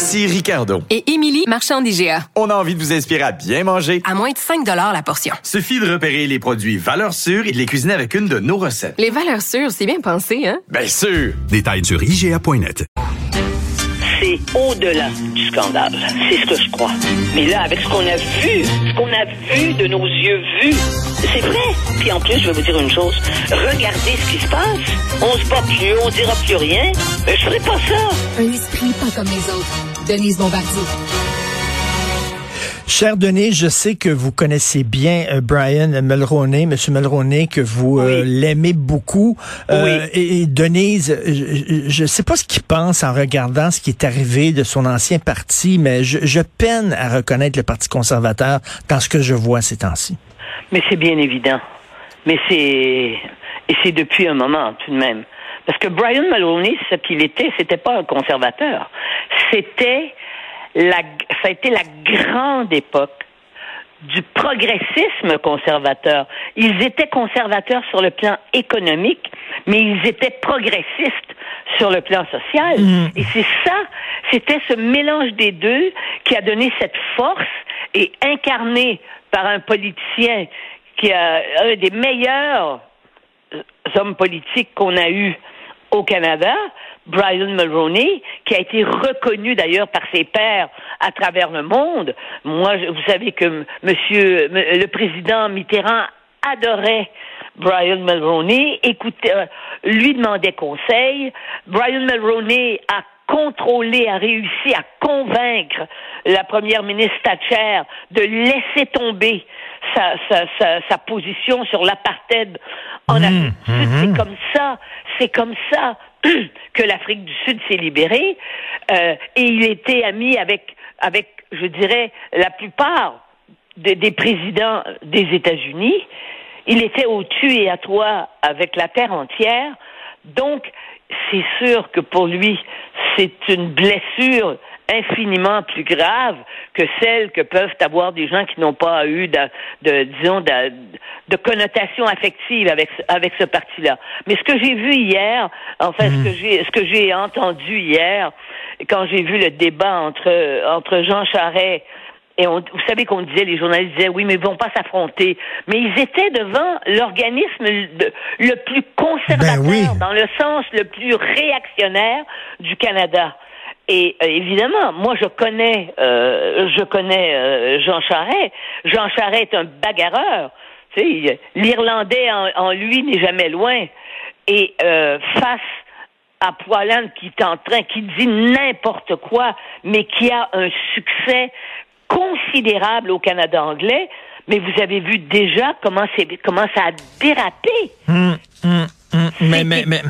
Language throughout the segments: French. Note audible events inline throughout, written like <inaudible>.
Ici Ricardo. Et Émilie, marchand d'IGA. On a envie de vous inspirer à bien manger. À moins de 5 la portion. Suffit de repérer les produits valeurs sûres et de les cuisiner avec une de nos recettes. Les valeurs sûres, c'est bien pensé, hein? Bien sûr! Détails sur IGA.net c'est au-delà du scandale. C'est ce que je crois. Mais là, avec ce qu'on a vu, ce qu'on a vu de nos yeux vus, c'est vrai. Puis en plus, je vais vous dire une chose. Regardez ce qui se passe. On se bat plus, on dira plus rien. Mais je ferai pas ça. Un esprit pas comme les autres. Denise Bombardier. Cher Denis, je sais que vous connaissez bien euh, Brian Mulroney, Monsieur Mulroney, que vous euh, l'aimez beaucoup. Euh, et, Denise, je ne sais pas ce qu'il pense en regardant ce qui est arrivé de son ancien parti, mais je, je peine à reconnaître le Parti conservateur dans ce que je vois ces temps-ci. Mais c'est bien évident. Mais c'est et c'est depuis un moment tout de même. Parce que Brian Mulroney, ce qu'il était, c'était pas un conservateur. C'était la, ça a été la grande époque du progressisme conservateur. Ils étaient conservateurs sur le plan économique, mais ils étaient progressistes sur le plan social. Mm. Et c'est ça, c'était ce mélange des deux qui a donné cette force et incarné par un politicien qui a un des meilleurs hommes politiques qu'on a eu au Canada, Brian Mulroney, qui a été reconnu d'ailleurs par ses pairs à travers le monde. Moi, vous savez que Monsieur le président Mitterrand adorait Brian Mulroney, écoutait, euh, lui demandait conseil. Brian Mulroney a contrôlé, a réussi à convaincre la première ministre Thatcher de laisser tomber sa, sa, sa position sur l'apartheid en mmh, Afrique du Sud. C'est mmh. comme ça, c'est comme ça <clears throat> que l'Afrique du Sud s'est libérée. Euh, et il était ami avec, avec, je dirais, la plupart des, des présidents des États-Unis. Il était au tu et à toi avec la terre entière. Donc, c'est sûr que pour lui, c'est une blessure infiniment plus grave que celle que peuvent avoir des gens qui n'ont pas eu de, de disons, de, de, connotation affective avec avec ce parti-là. Mais ce que j'ai vu hier, enfin ce hmm. que j'ai ce que j'ai entendu hier, quand j'ai vu le débat entre entre Jean Charest et on, vous savez qu'on disait, les journalistes disaient, oui, mais ils vont pas s'affronter. Mais ils étaient devant l'organisme le plus conservateur, ben dans le sens le plus réactionnaire du Canada. Et euh, évidemment, moi je connais, euh, je connais euh, Jean Charest. Jean Charest est un bagarreur. L'Irlandais en, lui n'est jamais loin. Et face à Poilane qui est en train, qui dit n'importe quoi, mais qui a un succès considérable au Canada anglais, mais vous avez vu déjà comment, comment ça a dérapé. Hum, hum, hum. Mais, mais, mais,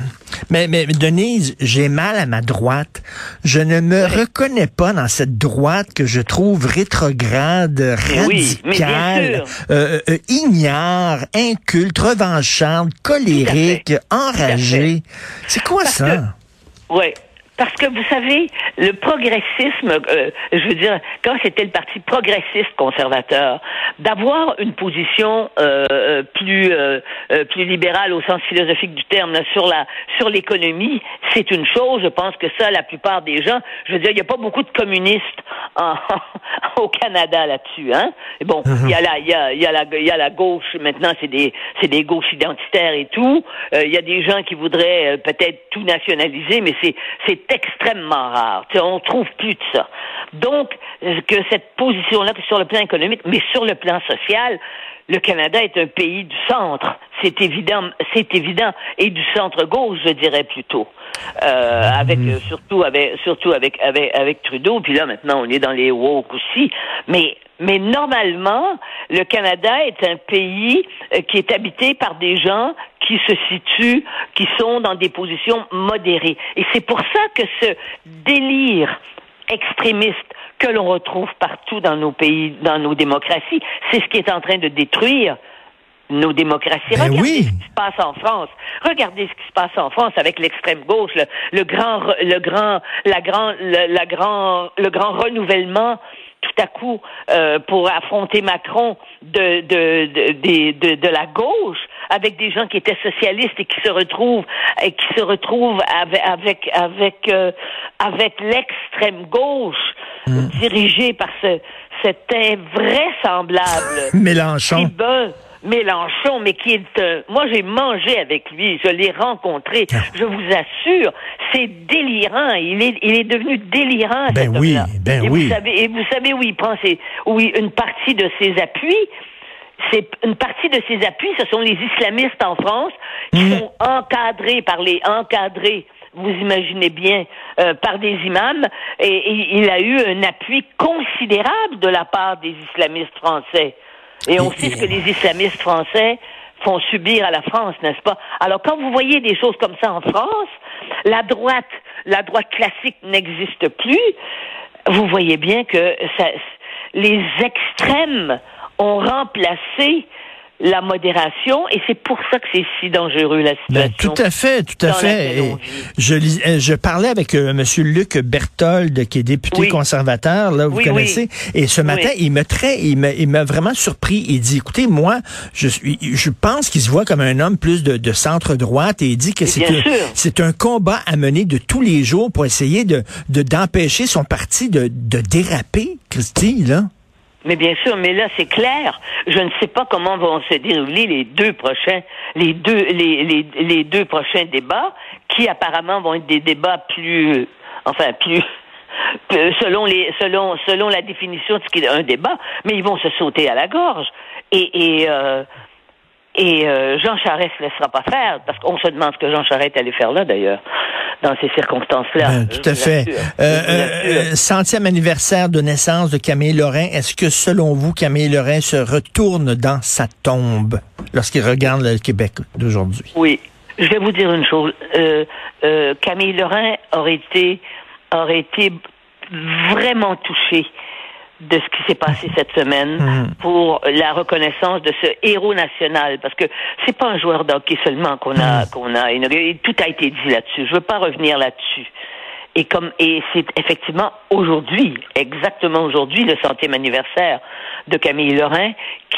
mais, mais, Denise, j'ai mal à ma droite. Je ne me reconnais pas dans cette droite que je trouve rétrograde, radicale, euh, euh, ignare, inculte, revancharde, colérique, enragée. C'est quoi ça? Oui, parce que vous savez, le progressisme, euh, je veux dire, quand c'était le parti progressiste conservateur, d'avoir une position euh, euh plus euh, plus libérale au sens philosophique du terme sur la sur l'économie, c'est une chose. Je pense que ça, la plupart des gens, je veux dire, il n'y a pas beaucoup de communistes en, <laughs> au Canada là-dessus, hein. bon, il y a la il y a, y a la il y a la gauche maintenant, c'est des c'est des gauches identitaires et tout. Il y a des gens qui voudraient peut-être tout nationaliser, mais c'est c'est extrêmement rare. On trouve plus de ça. Donc, que cette position-là, sur le plan économique, mais sur le plan social, le Canada est un pays du centre. C'est évident, c'est évident, et du centre gauche, je dirais plutôt. Euh, avec mmh. surtout avec surtout avec, avec avec Trudeau. Puis là, maintenant, on est dans les woke aussi. Mais Mais normalement, le Canada est un pays euh, qui est habité par des gens qui se situent, qui sont dans des positions modérées. Et c'est pour ça que ce délire extrémiste que l'on retrouve partout dans nos pays, dans nos démocraties, c'est ce qui est en train de détruire nos démocraties. Ben Regardez oui. ce qui se passe en France. Regardez ce qui se passe en France avec l'extrême gauche, le, le grand, le grand, la grand, le, la grand, le grand renouvellement tout à coup euh, pour affronter Macron de de, de, de, la gauche avec des gens qui étaient socialistes et qui se retrouvent et qui se retrouvent avec avec avec, euh, avec l'extrême gauche dirigée par ce cet invraisemblable <laughs> Mélenchon. Mélenchon, mais qui est un- moi j'ai mangé avec lui, je l'ai rencontré, je vous assure, c'est délirant, il est il est devenu délirant Ben cet oui, ben et oui. Vous savez, et vous savez où il prend ses oui, une partie de ses appuis? C'est une partie de ses appuis, ce sont les islamistes en France qui Mhm. sont encadrés par les encadrés. Vous imaginez bien euh, par des imams et, et il a eu un appui considérable de la part des islamistes français. Et on sait ce que les islamistes français font subir à la France, n'est-ce pas? Alors quand vous voyez des choses comme ça en France, la droite, la droite classique n'existe plus. Vous voyez bien que ça, les extrêmes ont remplacé la modération et c'est pour ça que c'est si dangereux la Ben, situation. tout à fait, tout à fait. Et vit. je, parlais avec euh, Monsieur Luc Berthold, qui est député Oui. conservateur, là, vous Oui, connaissez. Et ce matin, il me très, il m'a, il vraiment surpris. Il dit, écoutez, moi, je je pense qu'il se voit comme un homme plus de, de centre droite et il dit que c'est un, combat à mener de tous les jours pour essayer de, de d'empêcher son parti de, de déraper, Christy, là. Mais bien sûr, mais là c'est clair. Je ne sais pas comment vont se dérouler les deux prochains, les deux, les, les, deux prochains débats, qui apparemment vont être des débats plus, enfin plus, plus- <laughs> selon les, selon, selon la définition de ce qu'est un débat, mais ils vont se sauter à la gorge. Et, et, euh, et euh, Jean Charest ne laissera pas faire, parce qu'on se demande ce que Jean Charest allait faire là d'ailleurs, dans ces circonstances-là. Ben, tout à vous fait. Euh, euh, assure. centième anniversaire de naissance de Camille Lorrain. Est-ce que, selon vous, Camille Lorrain se retourne dans sa tombe lorsqu'il regarde le Québec d'aujourd'hui? Oui, je vais vous dire une chose. Euh, euh, Camille Lorrain aurait été, aurait été vraiment touchée de ce qui s'est passé cette semaine Mhm. pour la reconnaissance de ce héros national parce que c'est pas un joueur d'hockey seulement qu'on a qu'on a inauguré. tout a été dit là-dessus je veux pas revenir là-dessus et comme et c'est effectivement aujourd'hui exactement aujourd'hui le centième anniversaire de Camille Lorrain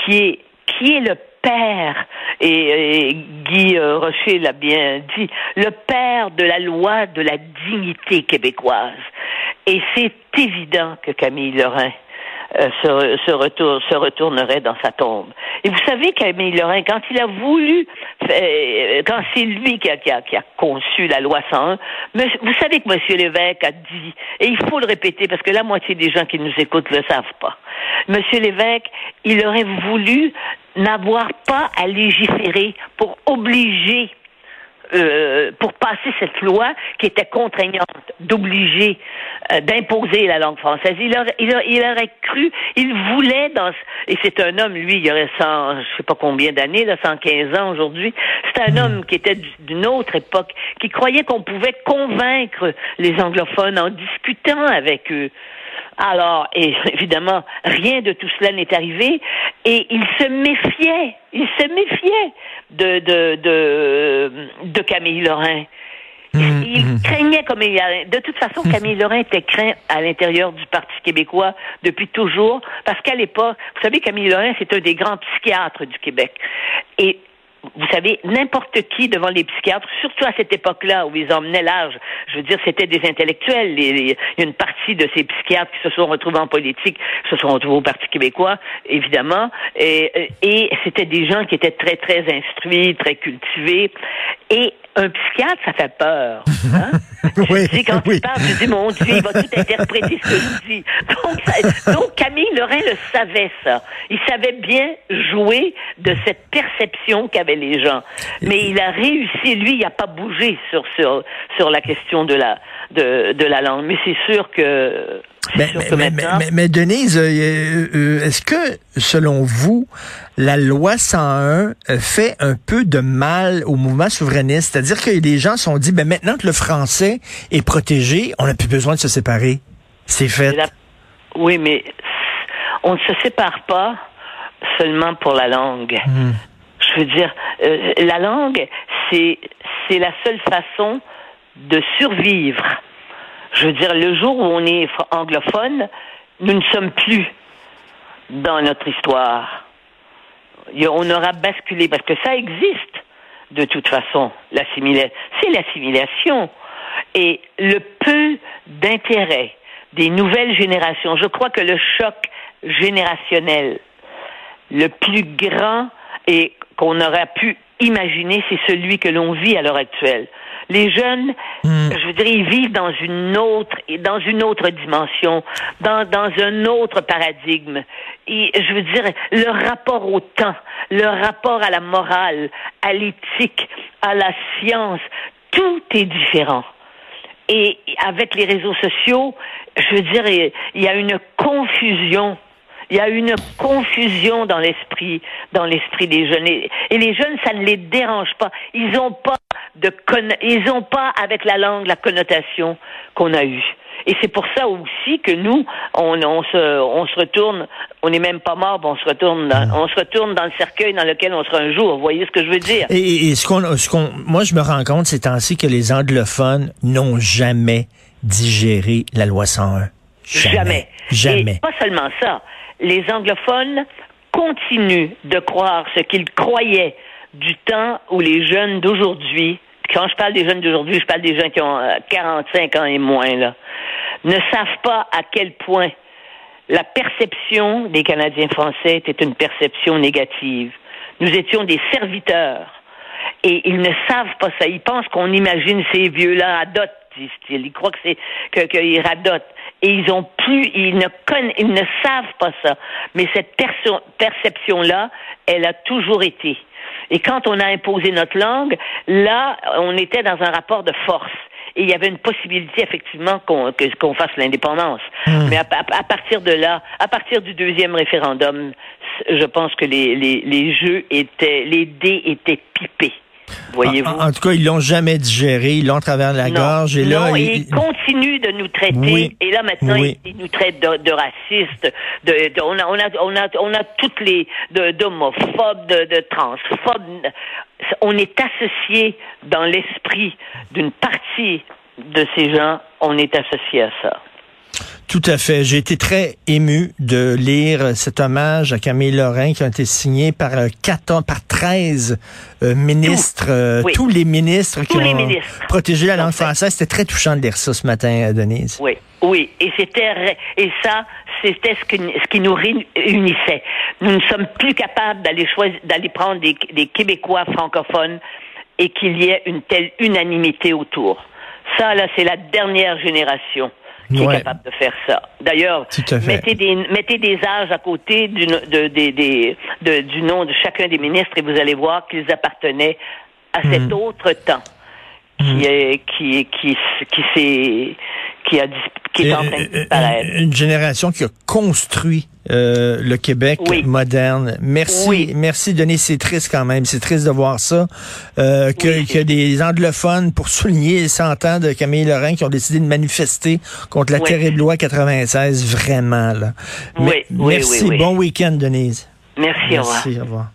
qui est qui est le père, et, et Guy euh, Rocher l'a bien dit, le père de la loi de la dignité québécoise. Et c'est évident que Camille Lorrain euh, se, se, retour- se retournerait dans sa tombe. Et vous savez, Camille Lorrain, quand il a voulu, euh, quand c'est lui qui a, qui, a, qui a conçu la loi 101, mais vous savez que M. Lévesque a dit, et il faut le répéter parce que la moitié des gens qui nous écoutent ne le savent pas. M. Lévesque, il aurait voulu n'avoir pas à légiférer pour obliger euh, pour passer cette loi qui était contraignante, d'obliger, euh, d'imposer la langue française. Il aurait, il, aurait, il aurait cru, il voulait dans, et c'est un homme, lui, il aurait 100, je sais pas combien d'années, là, 115 ans aujourd'hui. C'est un homme qui était d'une autre époque, qui croyait qu'on pouvait convaincre les anglophones en discutant avec eux. Alors, et <laughs> évidemment, rien de tout cela n'est arrivé, et il se méfiait, il se méfiait de de de, de Camille Lorrain. Hum, Il hum. craignait comme il y a... De toute façon, Camille Lorrain était craint à l'intérieur du Parti québécois depuis toujours, parce qu'à l'époque, vous savez, Camille Lorrain, c'est un des grands psychiatres du Québec. Et vous savez, n'importe qui devant les psychiatres, surtout à cette époque-là où ils emmenaient l'âge, je veux dire, c'était des intellectuels. Une partie de ces psychiatres qui se sont retrouvés en politique, se sont retrouvés au Parti québécois, évidemment, et, et c'était des gens qui étaient très, très instruits, très cultivés. Et un psychiatre, ça fait peur. Hein? <laughs> Oui, Tu sais, quand oui. tu parles, tu dis, mon Dieu, il va tout interpréter ce que je dis. Donc, ça- donc, Camille Lorrain le savait, ça. Il savait bien jouer de cette perception qu'avaient les gens. Mais il a réussi, lui, il n'a pas bougé sur, sur, sur la question de la, de, de la langue. Mais c'est sûr que Mais, Denise, euh, euh, est-ce que, selon vous, la loi 101 euh, fait un peu de mal au mouvement souverainiste? C'est-à-dire que les gens se sont dit, ben, maintenant que le français est protégé, on n'a plus besoin de se séparer. C'est fait. La- Oui, mais on ne se sépare pas seulement pour la langue. Hmm. Je veux dire, euh, la langue, c'est la seule façon de survivre. Je veux dire, le jour où on est anglophone, nous ne sommes plus dans notre histoire. On aura basculé parce que ça existe de toute façon. L'assimila- c'est l'assimilation et le peu d'intérêt des nouvelles générations. Je crois que le choc générationnel le plus grand et qu'on aurait pu imaginer, c'est celui que l'on vit à l'heure actuelle. Les jeunes, je veux dire, ils vivent dans une autre, dans une autre dimension, dans, dans un autre paradigme. Et, je veux dire, leur rapport au temps, leur rapport à la morale, à l'éthique, à la science, tout est différent. Et avec les réseaux sociaux, je veux dire, il y a une confusion. Il y a une confusion dans l'esprit, dans l'esprit des jeunes. Et, et les jeunes, ça ne les dérange pas. Ils n'ont pas de conno- ils ont pas avec la langue la connotation qu'on a eue. Et c'est pour ça aussi que nous, on, on se, on se retourne, on n'est même pas mort, on se retourne, dans, on se retourne dans le cercueil dans lequel on sera un jour. Vous voyez ce que je veux dire? Et, ce qu'on, ce qu'on, moi, je me rends compte ces temps-ci que les anglophones n'ont jamais digéré la loi 101. Jamais. Jamais. Et pas seulement ça. Les anglophones continuent de croire ce qu'ils croyaient du temps où les jeunes d'aujourd'hui, quand je parle des jeunes d'aujourd'hui, je parle des gens qui ont euh, 45 ans et moins, là, ne savent pas à quel point la perception des Canadiens français était une perception négative. Nous étions des serviteurs. Et ils ne savent pas ça. Ils pensent qu'on imagine ces vieux-là à dot, disent-ils. Ils croient que c'est que- qu'ils radotent. Et ils ont plus, ils ne connaissent, ils ne savent pas ça. Mais cette perception-là, elle a toujours été. Et quand on a imposé notre langue, là, on était dans un rapport de force. Et il y avait une possibilité, effectivement, qu'on qu'on fasse l'indépendance. Mais à, à- à partir de là, à partir du deuxième référendum, je pense que les, les, les jeux étaient, les dés étaient pipés. Voyez-vous? En, en tout cas, ils l'ont jamais digéré, ils l'ont travers la non, gorge. Et là, non, ils- continuent de nous traiter. Oui. Et là maintenant, Oui. ils, ils nous traitent de, de racistes. De, de- on a, on a, on a, on a toutes les de- d'homophobes, de, de transphobes. On est associé dans l'esprit d'une partie de ces gens. On est associé à ça. Tout à fait. J'ai été très ému de lire cet hommage à Camille Lorrain qui a été signé par euh, 14, par 13 euh, ministres, euh, Oui. tous les ministres qui les ont ministres. protégé la langue française. C'était très touchant de lire ça ce matin, euh, Denise. Oui, oui, et c'était et ça, c'était ce qui, ce qui nous réunissait. Nous ne sommes plus capables d'aller choisir, d'aller prendre des, des Québécois francophones et qu'il y ait une telle unanimité autour. Ça, là, c'est la dernière génération qui Ouais. est capable de faire ça. D'ailleurs, mettez des, mettez des âges à côté du, de, de- nom de chacun des ministres et vous allez voir qu'ils appartenaient à cet Mm. autre temps qui est qui qui qui a qui est en train de disparaître. une génération qui a construit euh, le Québec Oui. moderne. Merci, Oui. merci Denis. C'est triste quand même. C'est triste de voir ça. Euh, que, Oui, que des anglophones, pour souligner les 100 ans de Camille Lorrain, qui ont décidé de manifester contre la terrible loi 96, vraiment. Là. Oui, Mais- oui, merci. Bon week-end, Denise. Merci, au revoir. Merci. Au revoir.